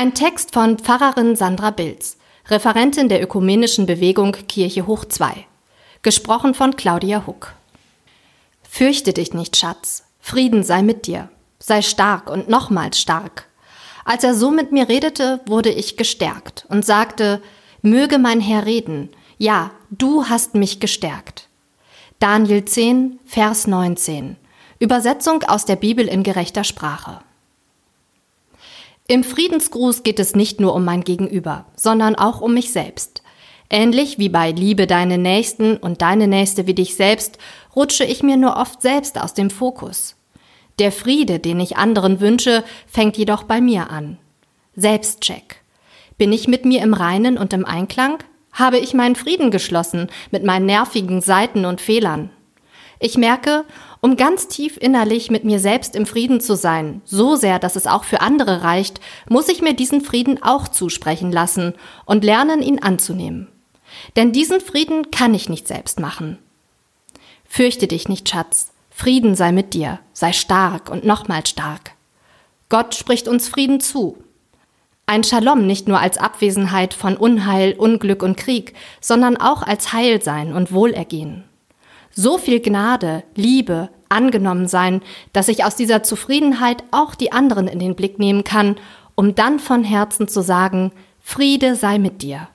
Ein Text von Pfarrerin Sandra Bilz, Referentin der ökumenischen Bewegung Kirche Hoch 2. Gesprochen von Claudia Huck. Fürchte dich nicht, Schatz. Frieden sei mit dir. Sei stark und nochmals stark. Als er so mit mir redete, wurde ich gestärkt und sagte, möge mein Herr reden. Ja, du hast mich gestärkt. Daniel 10, Vers 19. Übersetzung aus der Bibel in gerechter Sprache. Im Friedensgruß geht es nicht nur um mein Gegenüber, sondern auch um mich selbst. Ähnlich wie bei Liebe deine Nächsten und deine Nächste wie dich selbst, rutsche ich mir nur oft selbst aus dem Fokus. Der Friede, den ich anderen wünsche, fängt jedoch bei mir an. Selbstcheck. Bin ich mit mir im Reinen und im Einklang? Habe ich meinen Frieden geschlossen mit meinen nervigen Seiten und Fehlern? Ich merke, um ganz tief innerlich mit mir selbst im Frieden zu sein, so sehr, dass es auch für andere reicht, muss ich mir diesen Frieden auch zusprechen lassen und lernen, ihn anzunehmen. Denn diesen Frieden kann ich nicht selbst machen. Fürchte dich nicht, Schatz. Frieden sei mit dir, sei stark und nochmals stark. Gott spricht uns Frieden zu. Ein Shalom nicht nur als Abwesenheit von Unheil, Unglück und Krieg, sondern auch als Heilsein und Wohlergehen so viel Gnade, Liebe, angenommen sein, dass ich aus dieser Zufriedenheit auch die anderen in den Blick nehmen kann, um dann von Herzen zu sagen, Friede sei mit dir.